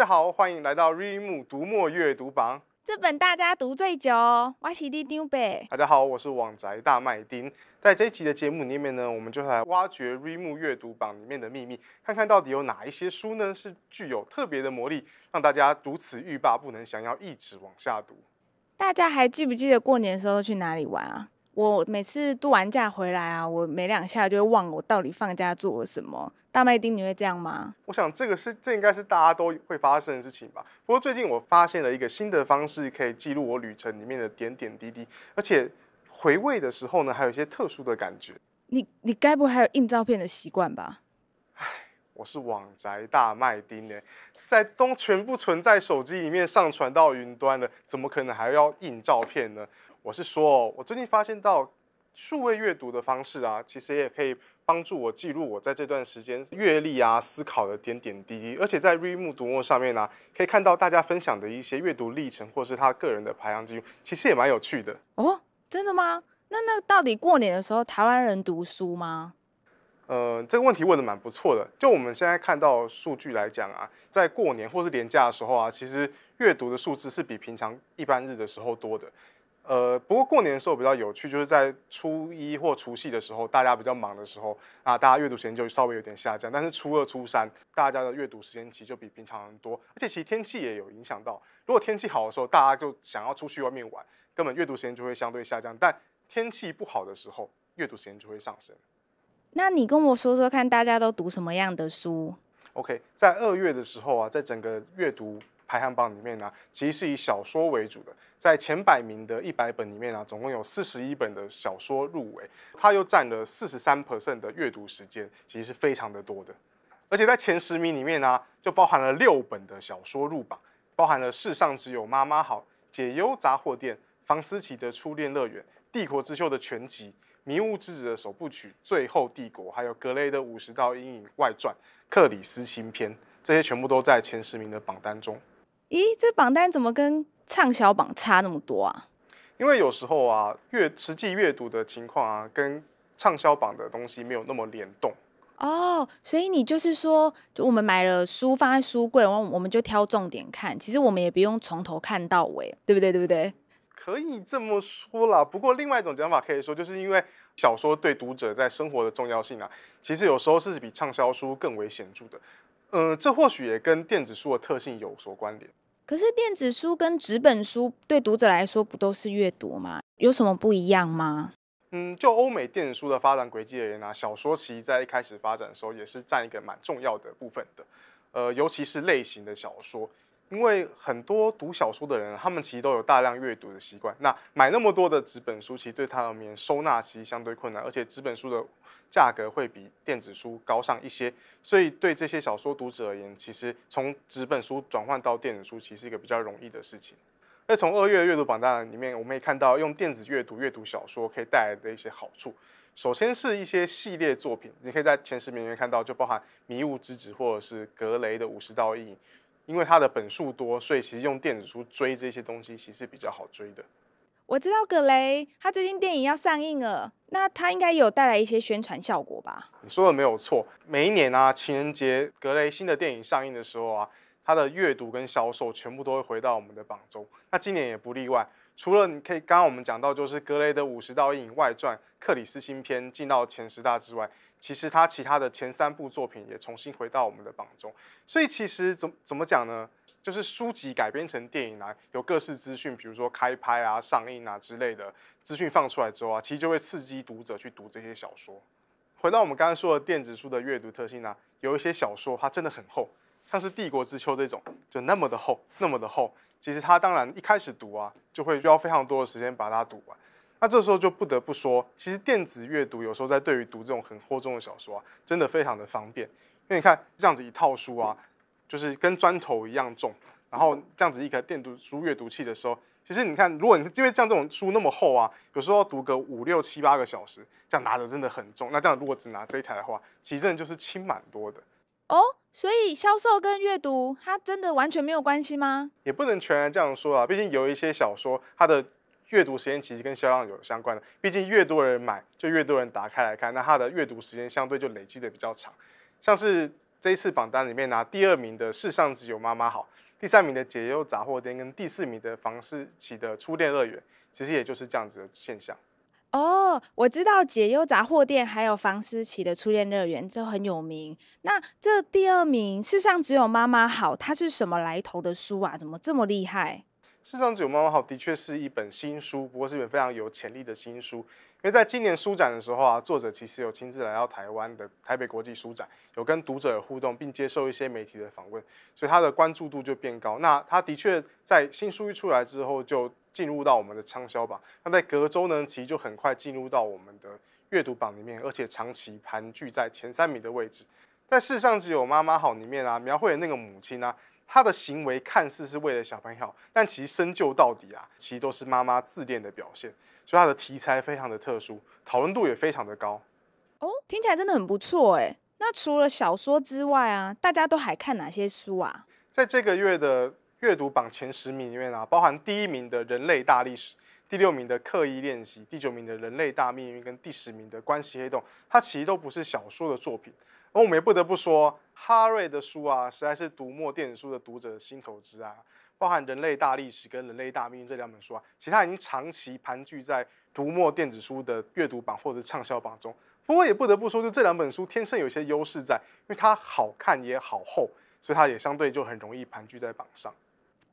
家好，欢迎来到瑞木读墨阅读榜。这本大家读最久，我是李丁北。大家好，我是网宅大麦丁。在这一集的节目里面呢，我们就来挖掘瑞木阅读榜里面的秘密，看看到底有哪一些书呢是具有特别的魔力，让大家读此欲罢不能，想要一直往下读。大家还记不记得过年的时候去哪里玩啊？我每次度完假回来啊，我没两下就会忘了我到底放假做了什么。大麦丁，你会这样吗？我想这个是这应该是大家都会发生的事情吧。不过最近我发现了一个新的方式，可以记录我旅程里面的点点滴滴，而且回味的时候呢，还有一些特殊的感觉。你你该不会还有印照片的习惯吧？唉，我是网宅大麦丁呢，在都全部存在手机里面上传到云端了，怎么可能还要印照片呢？我是说，我最近发现到数位阅读的方式啊，其实也可以帮助我记录我在这段时间阅历啊、思考的点点滴滴。而且在瑞木读墨上面呢、啊，可以看到大家分享的一些阅读历程，或是他个人的排行记录，其实也蛮有趣的。哦，真的吗？那那到底过年的时候台湾人读书吗？呃，这个问题问的蛮不错的。就我们现在看到数据来讲啊，在过年或是年假的时候啊，其实阅读的数字是比平常一般日的时候多的。呃，不过过年的时候比较有趣，就是在初一或除夕的时候，大家比较忙的时候啊，大家阅读时间就稍微有点下降。但是初二、初三，大家的阅读时间其实就比平常人多，而且其实天气也有影响到。如果天气好的时候，大家就想要出去外面玩，根本阅读时间就会相对下降。但天气不好的时候，阅读时间就会上升。那你跟我说说看，大家都读什么样的书？OK，在二月的时候啊，在整个阅读排行榜里面呢、其实是以小说为主的。在前百名的一百本里面啊，总共有四十一本的小说入围，它又占了四十三 percent 的阅读时间，其实是非常的多的。而且在前十名里面呢、就包含了六本的小说入榜，包含了《世上只有妈妈好》、《解忧杂货店》、房思琪的初恋乐园、帝国之秀的全集、《迷雾之子》的首部曲、《最后帝国》，还有格雷的五十道阴影外传、克里斯新篇，这些全部都在前十名的榜单中。咦，这榜单怎么跟畅销榜差那么多啊？因为有时候啊，阅实际阅读的情况啊，跟畅销榜的东西没有那么联动。哦，所以你就是说，就我们买了书放在书柜，然后我们就挑重点看，其实我们也不用从头看到尾，对不对？对不对？可以这么说啦。不过另外一种讲法可以说，就是因为小说对读者在生活的重要性啊，其实有时候是比畅销书更为显著的。嗯、呃，这或许也跟电子书的特性有所关联。可是电子书跟纸本书对读者来说不都是阅读吗？有什么不一样吗？嗯，就欧美电子书的发展轨迹而言呢、啊，小说其实在一开始发展的时候也是占一个蛮重要的部分的，呃，尤其是类型的小说。因为很多读小说的人，他们其实都有大量阅读的习惯。那买那么多的纸本书，其实对他而言收纳其实相对困难，而且纸本书的价格会比电子书高上一些。所以对这些小说读者而言，其实从纸本书转换到电子书，其实是一个比较容易的事情。那从二月阅读榜单里面，我们也看到用电子阅读阅读小说可以带来的一些好处。首先是一些系列作品，你可以在前十名里面看到，就包含《迷雾之子》或者是格雷的五十道阴影。因为它的本数多，所以其实用电子书追这些东西其实比较好追的。我知道格雷，他最近电影要上映了，那他应该有带来一些宣传效果吧？你说的没有错，每一年啊，情人节格雷新的电影上映的时候啊，他的阅读跟销售全部都会回到我们的榜中。那今年也不例外，除了你可以刚刚我们讲到，就是格雷的五十道阴影外传、克里斯新篇进到前十大之外。其实他其他的前三部作品也重新回到我们的榜中，所以其实怎怎么讲呢？就是书籍改编成电影来，有各式资讯，比如说开拍啊、上映啊之类的资讯放出来之后啊，其实就会刺激读者去读这些小说。回到我们刚刚说的电子书的阅读特性呢，有一些小说它真的很厚，像是《帝国之秋》这种，就那么的厚，那么的厚。其实它当然一开始读啊，就会需要非常多的时间把它读完。那这时候就不得不说，其实电子阅读有时候在对于读这种很厚重的小说啊，真的非常的方便。因为你看这样子一套书啊，就是跟砖头一样重，然后这样子一个电读书阅读器的时候，其实你看，如果你因为像这种书那么厚啊，有时候读个五六七八个小时，这样拿着真的很重。那这样如果只拿这一台的话，其实真的就是轻蛮多的。哦，所以销售跟阅读它真的完全没有关系吗？也不能全然这样说啊，毕竟有一些小说它的。阅读时间其实跟销量有相关的，毕竟越多人买，就越多人打开来看，那它的阅读时间相对就累积的比较长。像是这一次榜单里面拿第二名的《世上只有妈妈好》，第三名的《解忧杂货店》跟第四名的房思琪的《初恋乐园》，其实也就是这样子的现象。哦，我知道解忧杂货店还有房思琪的初恋乐园都很有名。那这第二名世上只有妈妈好，它是什么来头的书啊？怎么这么厉害？世上只有妈妈好的确是一本新书，不过是一本非常有潜力的新书。因为在今年书展的时候啊，作者其实有亲自来到台湾的台北国际书展，有跟读者互动，并接受一些媒体的访问，所以他的关注度就变高。那他的确在新书一出来之后就。进入到我们的畅销榜，那在隔周呢，其实就很快进入到我们的阅读榜里面，而且长期盘踞在前三名的位置。在世上只有妈妈好里面啊，描绘的那个母亲啊，她的行为看似是为了小朋友，但其实深究到底啊，其实都是妈妈自恋的表现。所以他的题材非常的特殊，讨论度也非常的高。哦，听起来真的很不错哎。那除了小说之外啊，大家都还看哪些书啊？在这个月的。阅读榜前十名里面啊，包含第一名的人类大历史，第六名的刻意练习，第九名的人类大命运，跟第十名的关系黑洞，它其实都不是小说的作品。而我们也不得不说，哈瑞的书啊，实在是读墨电子书的读者的心头之爱。包含人类大历史跟人类大命运这两本书啊，其实它已经长期盘踞在读墨电子书的阅读榜或者畅销榜中。不过也不得不说，就这两本书天生有些优势在，因为它好看也好厚，所以它也相对就很容易盘踞在榜上。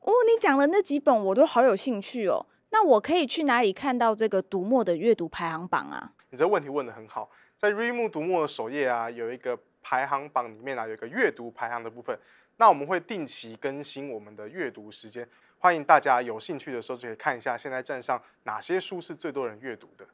哦，你讲的那几本我都好有兴趣哦。那我可以去哪里看到这个读墨的阅读排行榜啊？你这问题问得很好，在 r e m o 读墨的首页啊，有一个排行榜里面啊，有一个阅读排行的部分。那我们会定期更新我们的阅读时间，欢迎大家有兴趣的时候就可以看一下现在站上哪些书是最多人阅读的。